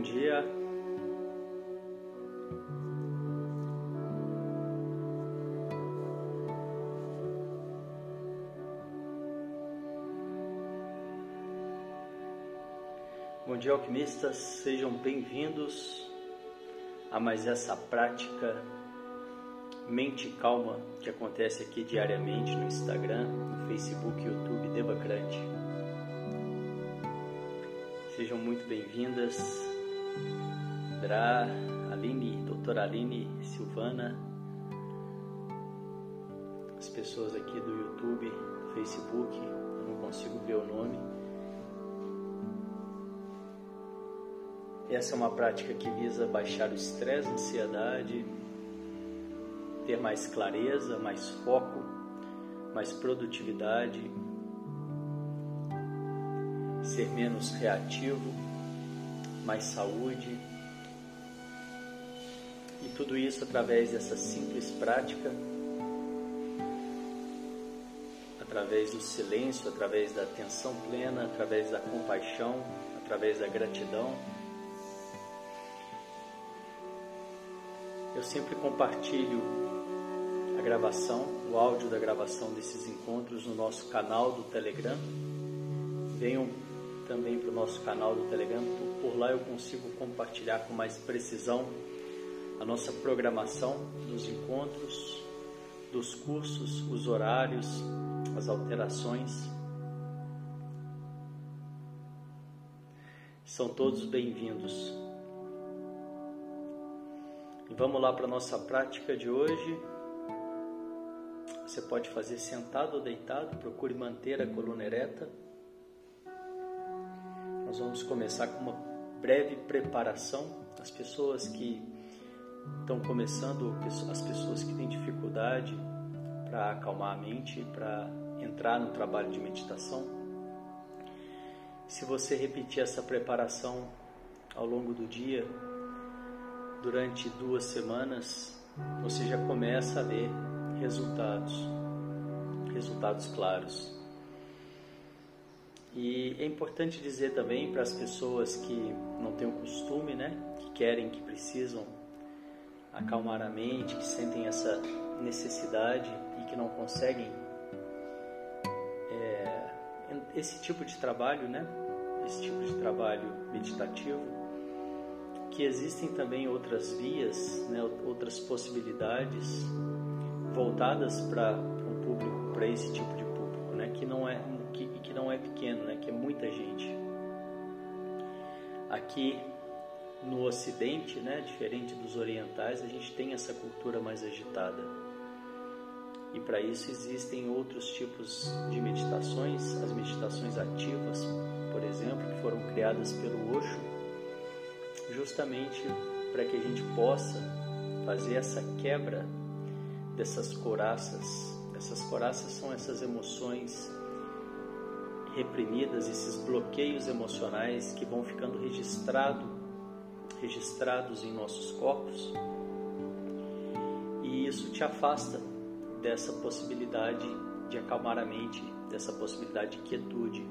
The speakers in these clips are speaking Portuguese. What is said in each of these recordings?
Bom dia. Bom dia, alquimistas. Sejam bem-vindos a mais essa prática Mente Calma que acontece aqui diariamente no Instagram, no Facebook, YouTube Devacrante. Sejam muito bem-vindas, Dra, Aline, doutora Aline Silvana, as pessoas aqui do YouTube, Facebook, eu não consigo ver o nome. Essa é uma prática que visa baixar o estresse, ansiedade, ter mais clareza, mais foco, mais produtividade, ser menos reativo, mais saúde. E tudo isso através dessa simples prática, através do silêncio, através da atenção plena, através da compaixão, através da gratidão. Eu sempre compartilho a gravação, o áudio da gravação desses encontros no nosso canal do Telegram. Venham também para o nosso canal do Telegram, por lá eu consigo compartilhar com mais precisão a nossa programação dos encontros, dos cursos, os horários, as alterações. São todos bem-vindos. E vamos lá para a nossa prática de hoje. Você pode fazer sentado ou deitado, procure manter a coluna ereta. Nós vamos começar com uma breve preparação. As pessoas que estão começando, as pessoas que têm dificuldade para acalmar a mente, para entrar no trabalho de meditação. Se você repetir essa preparação ao longo do dia, durante duas semanas, você já começa a ver resultados, resultados claros. E é importante dizer também para as pessoas que não têm o costume, né, que querem, que precisam acalmar a mente, que sentem essa necessidade e que não conseguem é, esse tipo de trabalho, né, esse tipo de trabalho meditativo, que existem também outras vias, né, outras possibilidades voltadas para um público, para esse tipo de público, né? Que não é que, que não é pequeno, né? Que é muita gente. Aqui no Ocidente, né? Diferente dos orientais, a gente tem essa cultura mais agitada. E para isso existem outros tipos de meditações, as meditações ativas, por exemplo, que foram criadas pelo Osho, justamente para que a gente possa fazer essa quebra dessas coraças. Essas coraças são essas emoções reprimidas, esses bloqueios emocionais que vão ficando registrado, registrados em nossos corpos. E isso te afasta dessa possibilidade de acalmar a mente, dessa possibilidade de quietude.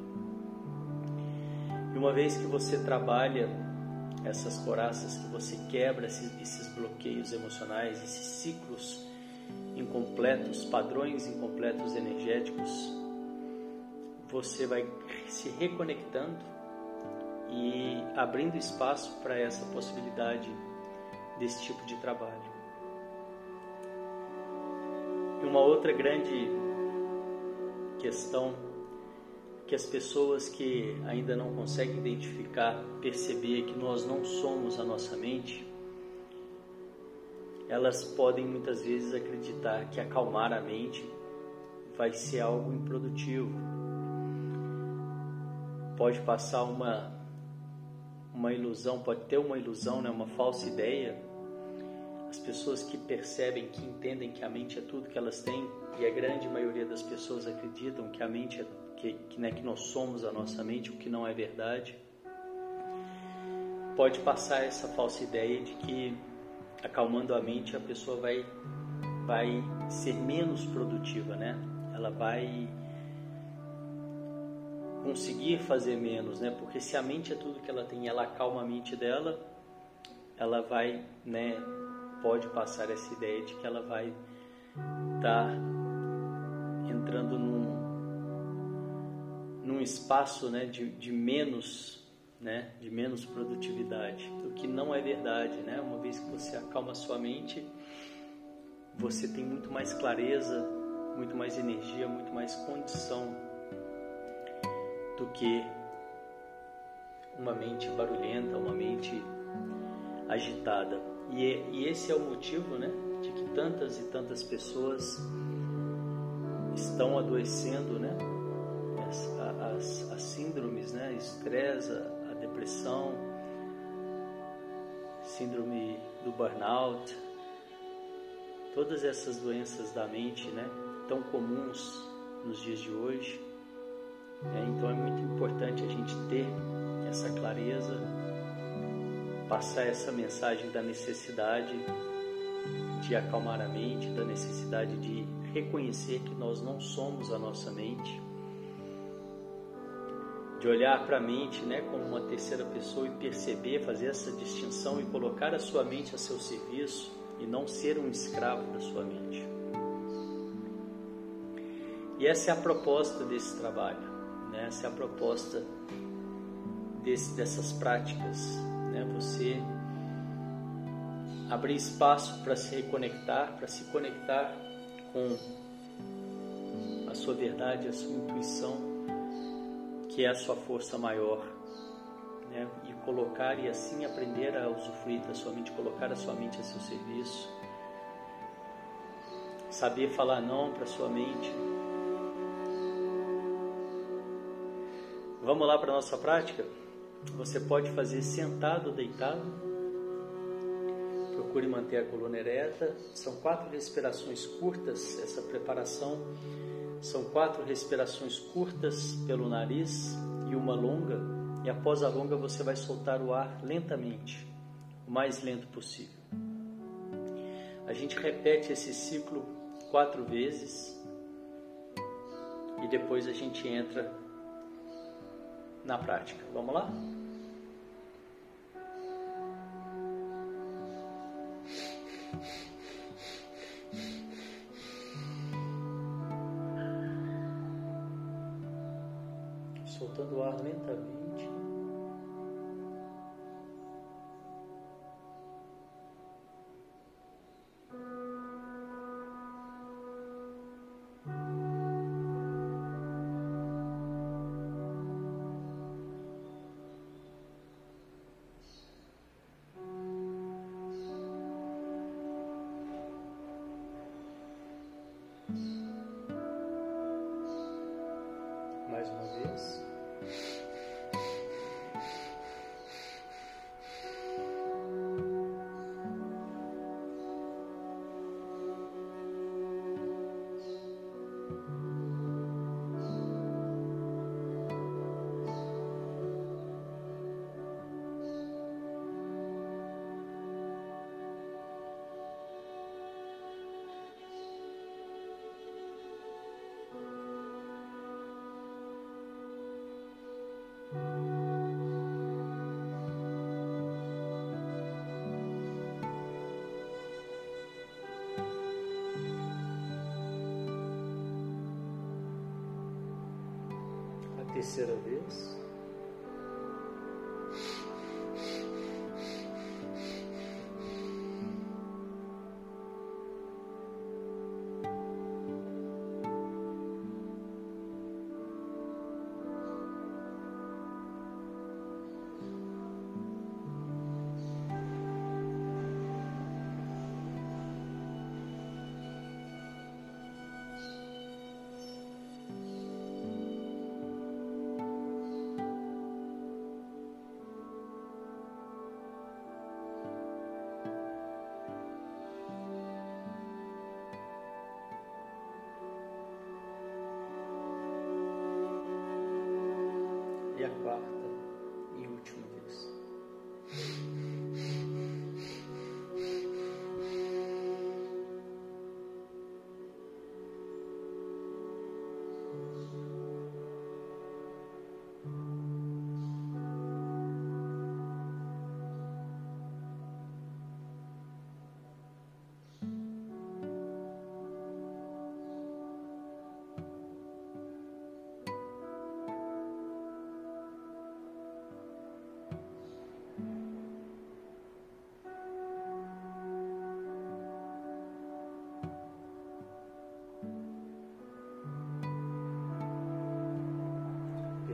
E uma vez que você trabalha essas coraças, que você quebra esses, esses bloqueios emocionais, esses ciclos incompletos, padrões incompletos energéticos, você vai se reconectando e abrindo espaço para essa possibilidade desse tipo de trabalho. E uma outra grande questão que as pessoas que ainda não conseguem identificar, perceber que nós não somos a nossa mente, elas podem muitas vezes acreditar que acalmar a mente vai ser algo improdutivo. Pode passar uma uma ilusão, pode ter uma ilusão, né, uma falsa ideia. As pessoas que percebem, que entendem que a mente é tudo que elas têm, e a grande maioria das pessoas acreditam que a mente é que, que, né, que nós somos a nossa mente, o que não é verdade. Pode passar essa falsa ideia de que acalmando a mente, a pessoa vai, vai ser menos produtiva, né? Ela vai conseguir fazer menos, né? Porque se a mente é tudo que ela tem, ela acalma a mente dela, ela vai, né? Pode passar essa ideia de que ela vai estar tá entrando num, num espaço, né? De, de menos, né? De menos produtividade, o que não é verdade, né? Uma vez que você acalma a sua mente, você tem muito mais clareza, muito mais energia, muito mais condição do que uma mente barulhenta, uma mente agitada. E, e esse é o motivo, né, de que tantas e tantas pessoas estão adoecendo, né, as, as, as síndromes, né, estresse, a depressão, síndrome do burnout, todas essas doenças da mente, né, tão comuns nos dias de hoje é, então é muito importante a gente ter essa clareza, passar essa mensagem da necessidade de acalmar a mente, da necessidade de reconhecer que nós não somos a nossa mente, de olhar para a mente né, como uma terceira pessoa e perceber, fazer essa distinção e colocar a sua mente a seu serviço e não ser um escravo da sua mente. E essa é a proposta desse trabalho. Né? Essa é a proposta desse, dessas práticas. Né? Você abrir espaço para se reconectar, para se conectar com a sua verdade, a sua intuição, que é a sua força maior. Né? E colocar e assim aprender a usufruir da sua mente, colocar a sua mente a seu serviço. Saber falar não para sua mente, Vamos lá para a nossa prática? Você pode fazer sentado ou deitado. Procure manter a coluna ereta. São quatro respirações curtas. Essa preparação são quatro respirações curtas pelo nariz e uma longa. E após a longa, você vai soltar o ar lentamente, o mais lento possível. A gente repete esse ciclo quatro vezes e depois a gente entra na prática. Vamos lá? Soltando o ar lentamente. Terceira vez.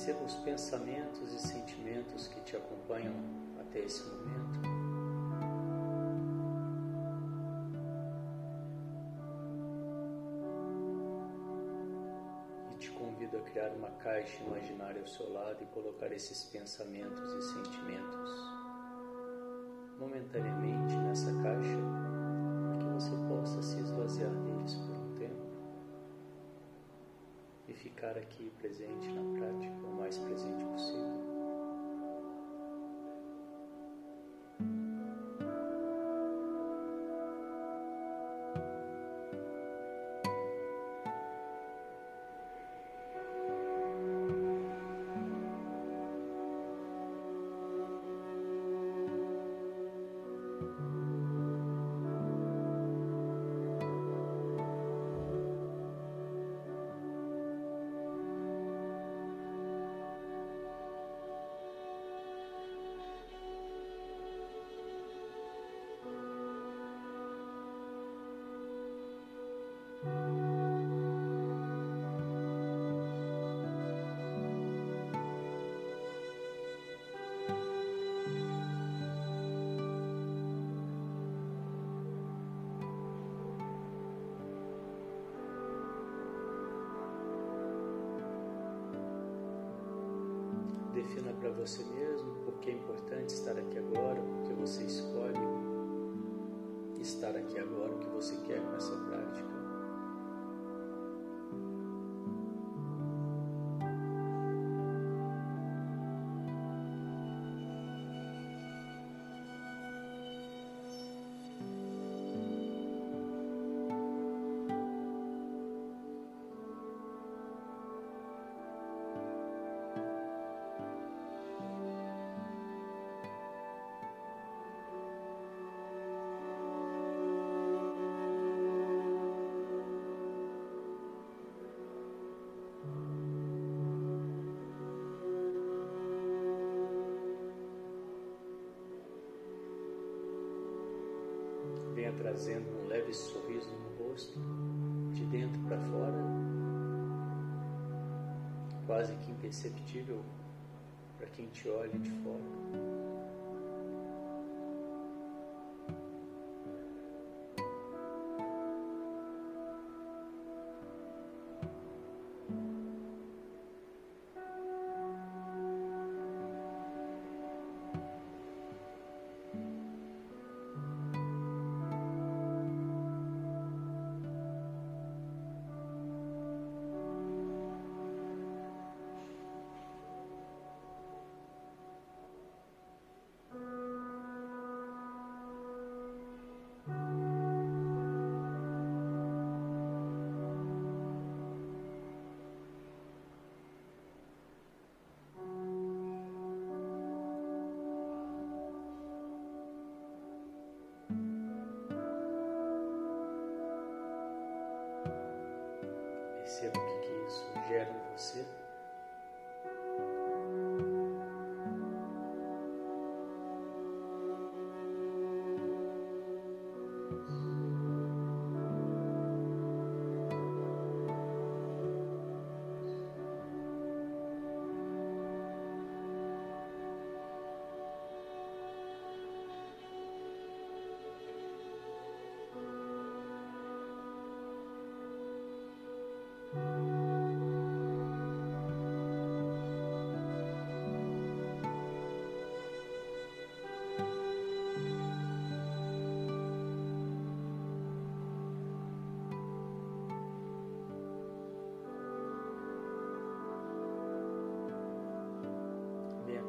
Perceba os pensamentos e sentimentos que te acompanham até esse momento. E te convido a criar uma caixa imaginária ao seu lado e colocar esses pensamentos e sentimentos momentaneamente nessa caixa para que você possa se esvaziar ficar aqui presente na prática, o mais presente possível. Defina para você mesmo porque é importante estar aqui agora, porque você escolhe estar aqui agora, o que você quer com essa prática. Imperceptível para quem te olha de fora. O que, que isso gera em você.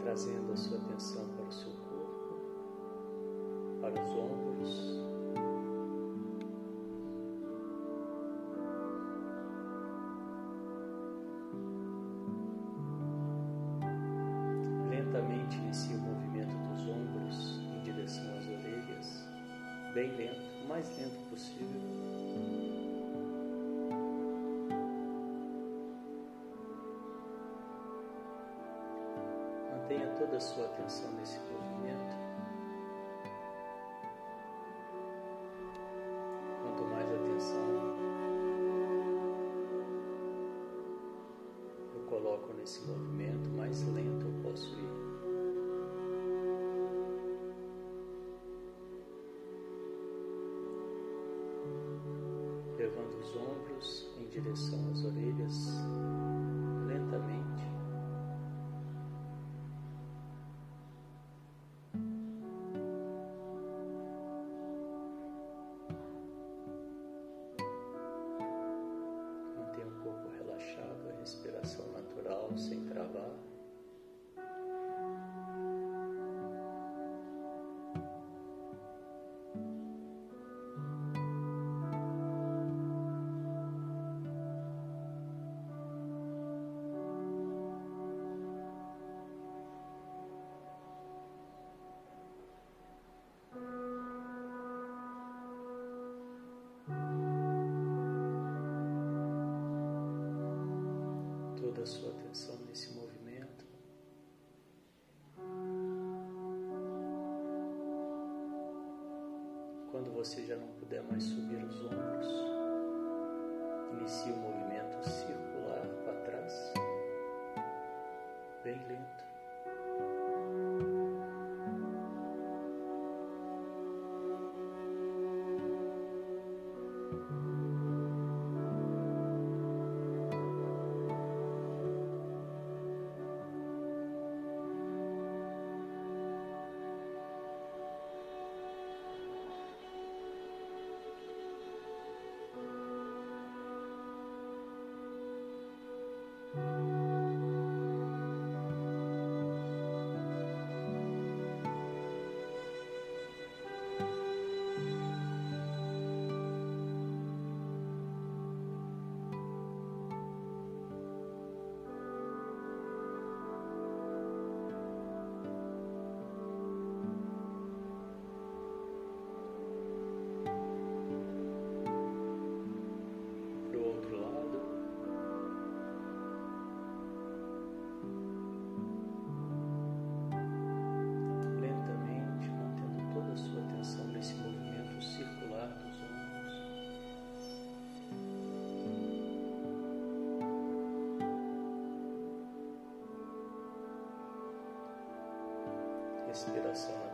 Trazendo a sua atenção para o seu corpo, para os ombros. Atenção nesse movimento. Quanto mais atenção eu coloco nesse movimento, mais lento eu posso ir. Levando os ombros em direção às orelhas você já não puder mais subir os ombros, inicie o movimento circular sepeda.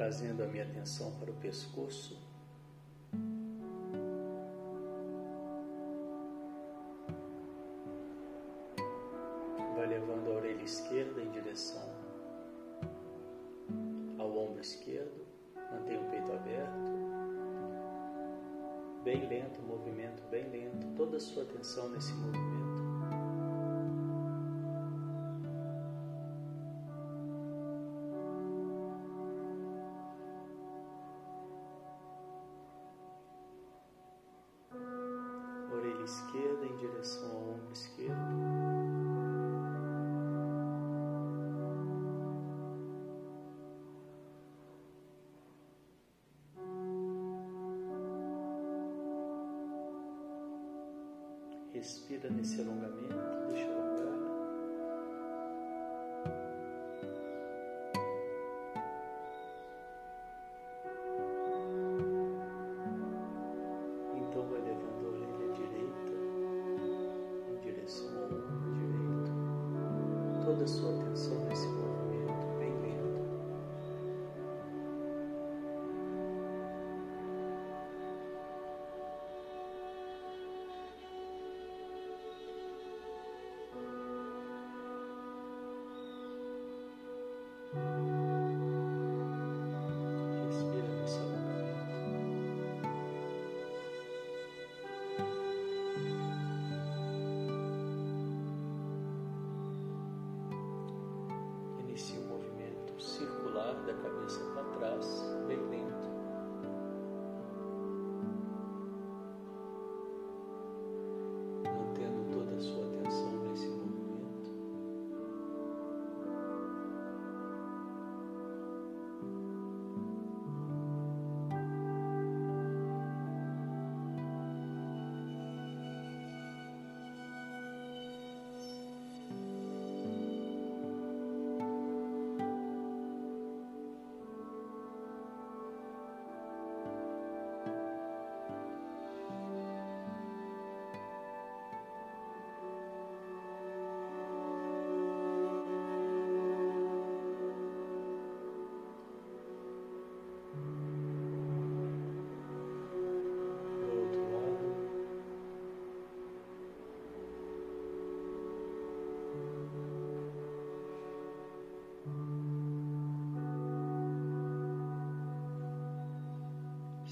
trazendo a minha atenção para o pescoço. esquerda em direção ao ombro esquerdo. Respira nesse alongamento.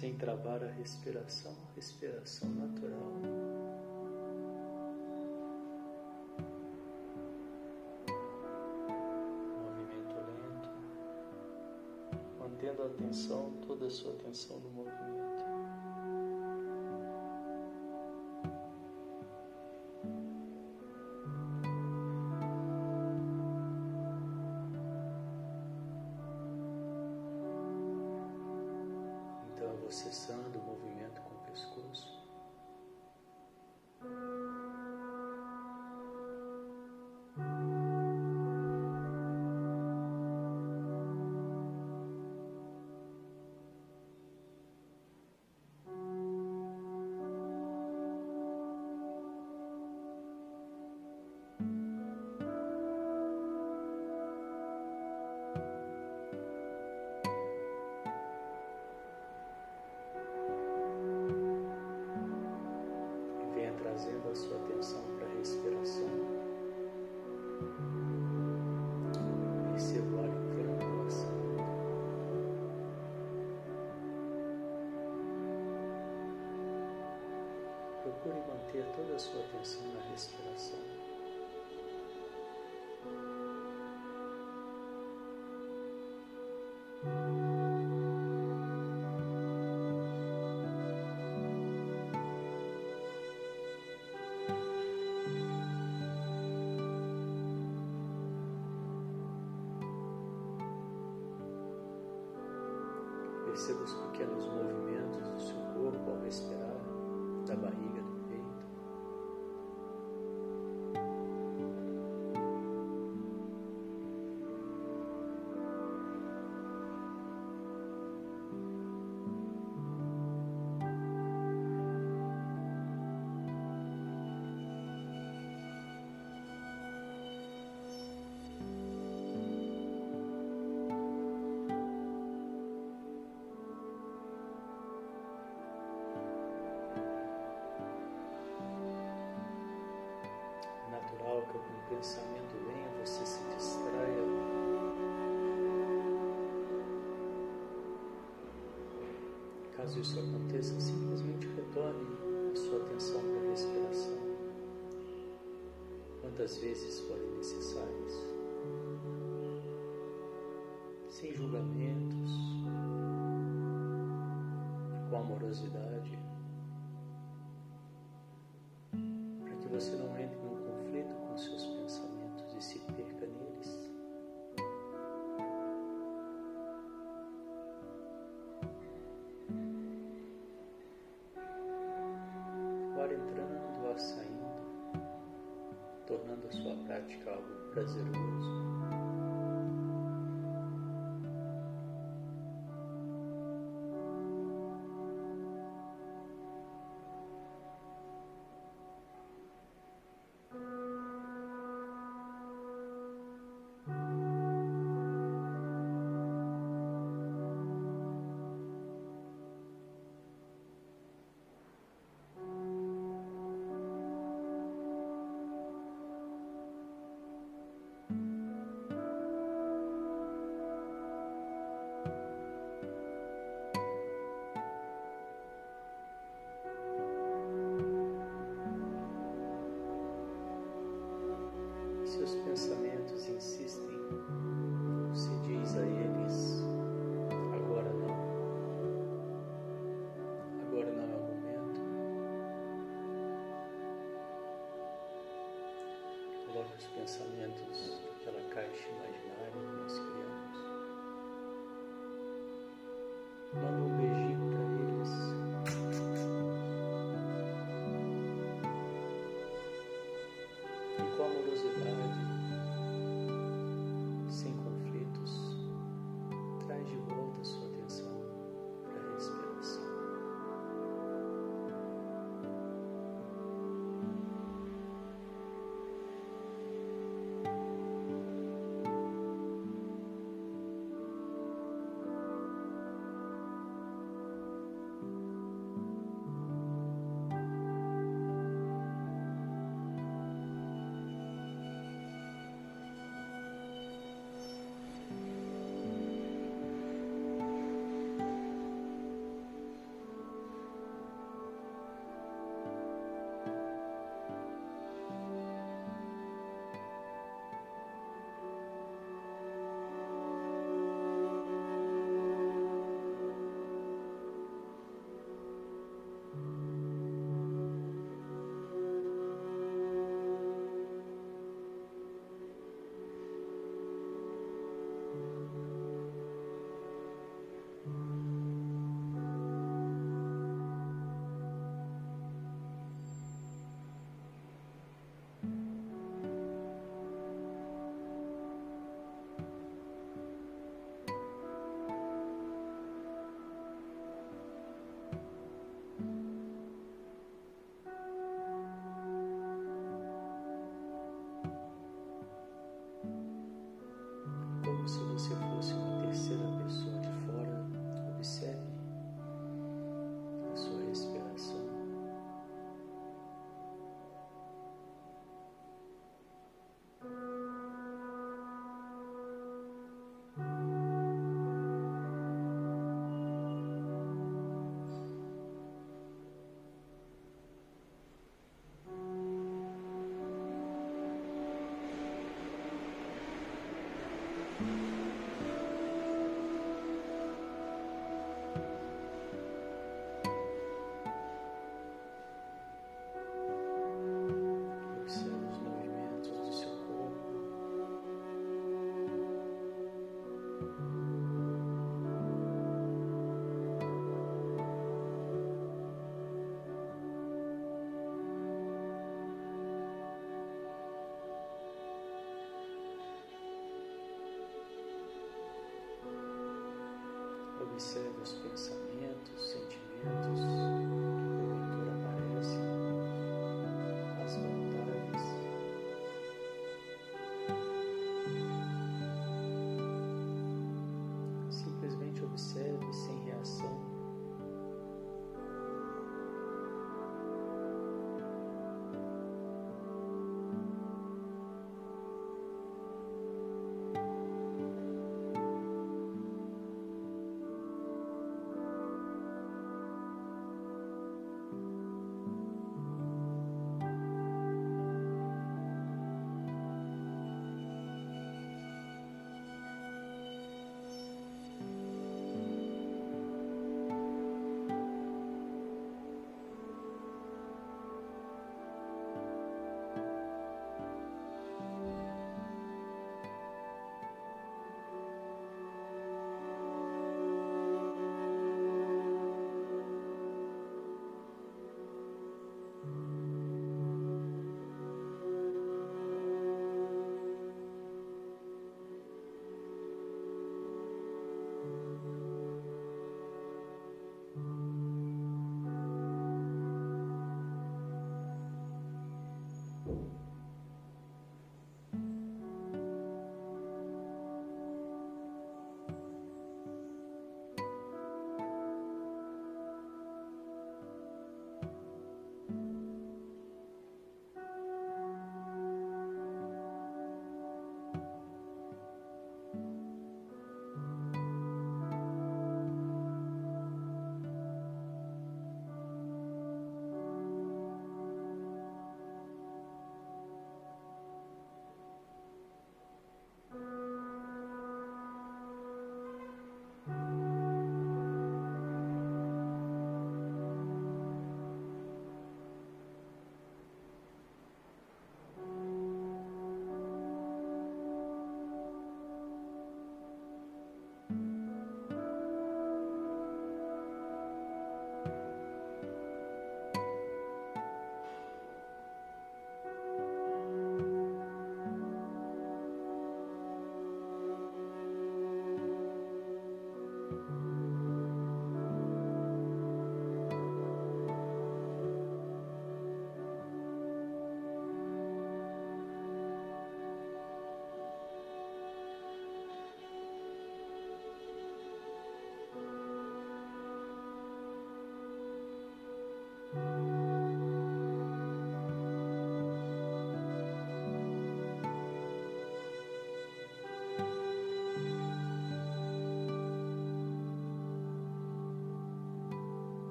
sem travar a respiração, respiração natural. Movimento lento, mantendo a atenção, toda a sua atenção no movimento. cessando perceba os pequenos movimentos do seu corpo ao respirar, da barriga. pensamento venha, você se distraia. Caso isso aconteça, simplesmente retorne a sua atenção para a respiração, quantas vezes forem necessárias.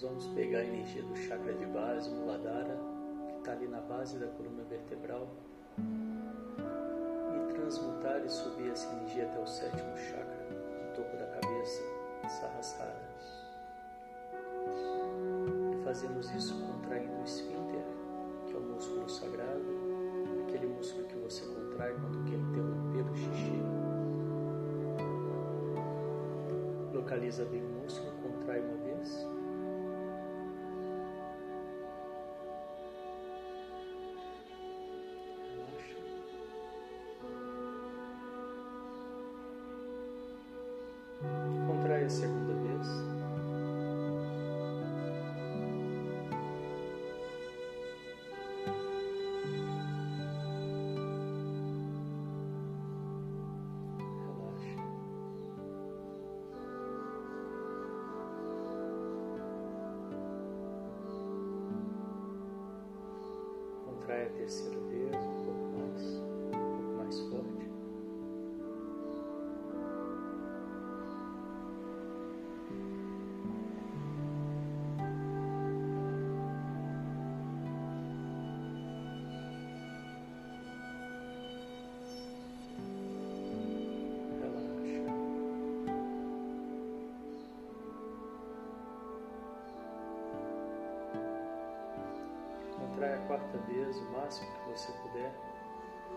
Nós vamos pegar a energia do chakra de base, Muladhara, que está ali na base da coluna vertebral, e transmutar e subir essa energia até o sétimo chakra, no topo da cabeça, Sahasrara. E fazemos isso contraindo o esfíncter, que é o músculo sagrado, aquele músculo que você contrai quando quer interromper o xixi. Localiza bem o músculo, contrai uma vez. Contrai a terceira vez, contrai a quarta vez, o máximo que você puder,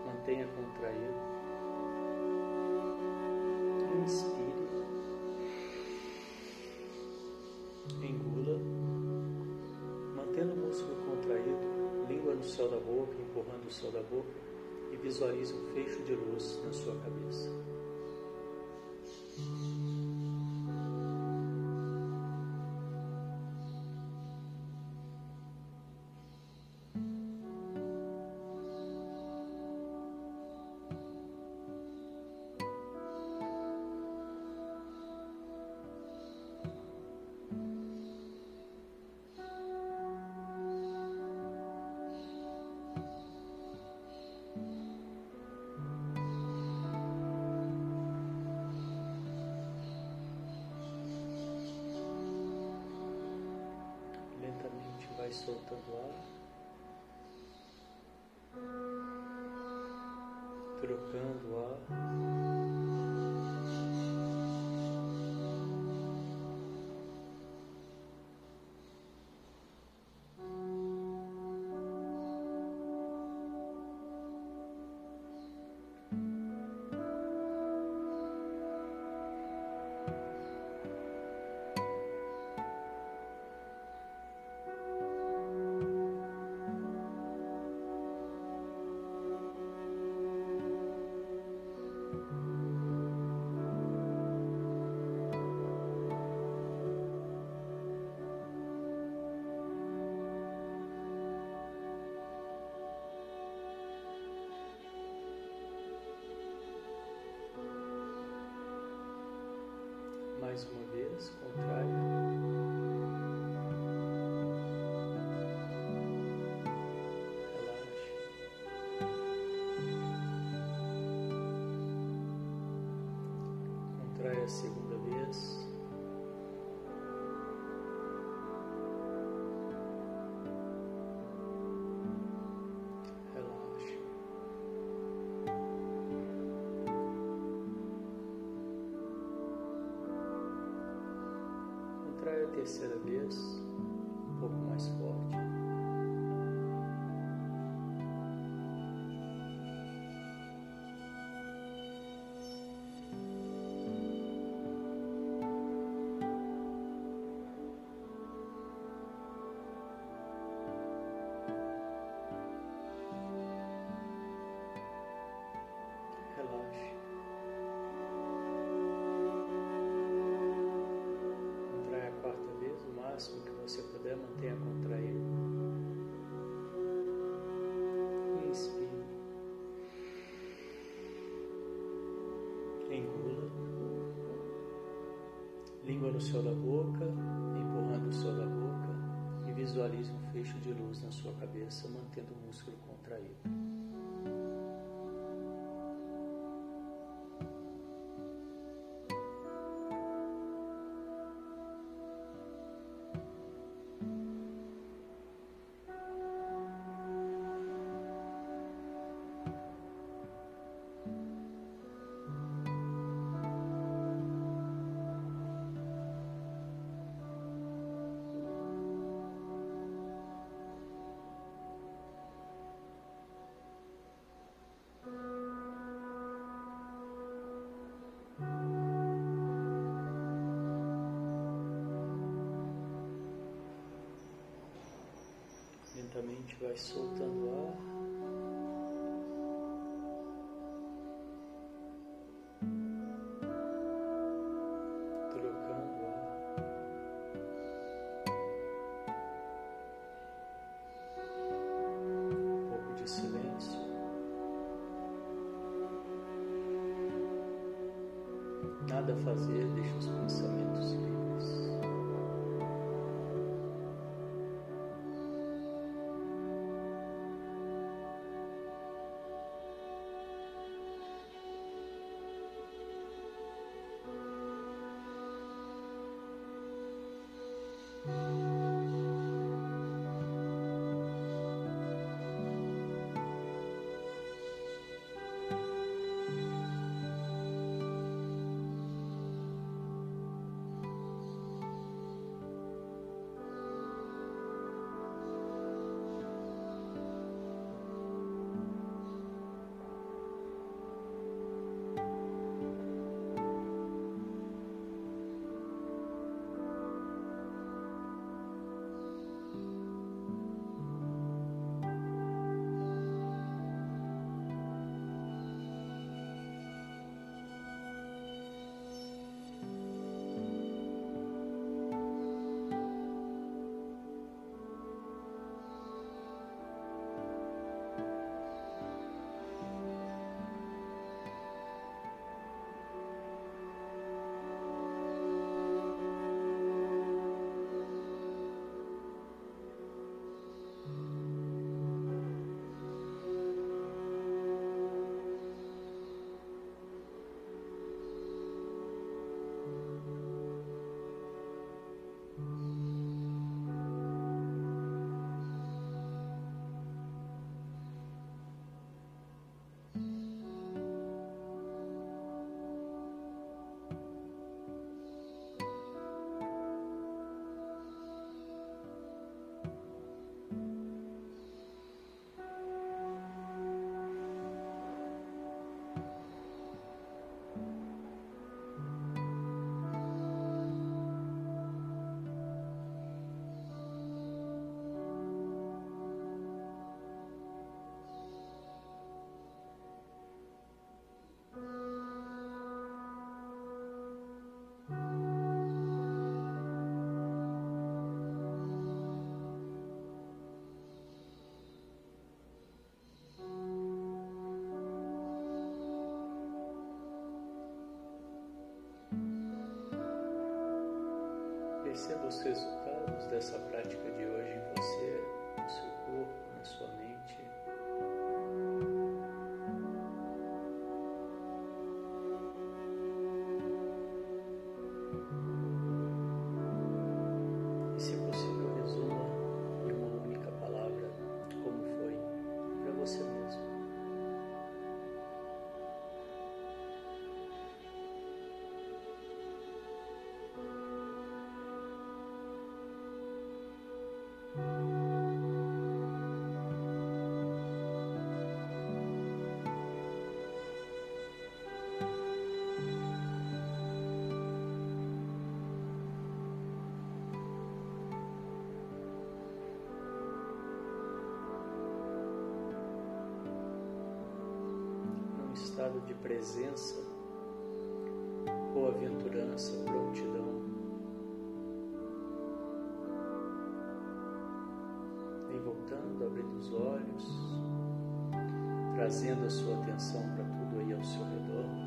mantenha contraído. Inspire. Engula. Mantendo o músculo contraído, língua no céu da boca, empurrando o céu da boca e visualize um fecho de luz na sua cabeça. Soltando ar, trocando ar. Uma vez, contrai. contrai a segunda contrai a terceira vez, no céu da boca, empurrando o céu da boca e visualize um fecho de luz na sua cabeça, mantendo o músculo contraído. Lentamente vai soltando o ar. Perceba os resultados dessa prática de estado de presença, boa-aventurança, prontidão. Vem voltando, abrindo os olhos, trazendo a sua atenção para tudo aí ao seu redor.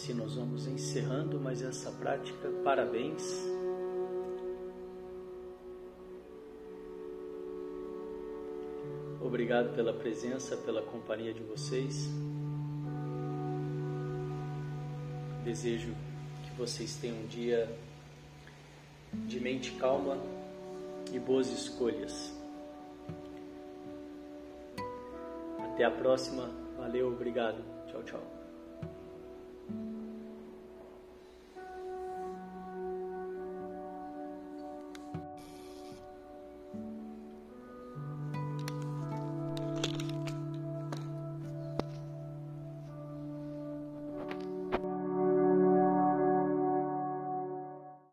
Assim nós vamos encerrando mais essa prática. Parabéns. Obrigado pela presença, pela companhia de vocês. Desejo que vocês tenham um dia de mente calma e boas escolhas. Até a próxima. Valeu, obrigado. Tchau, tchau.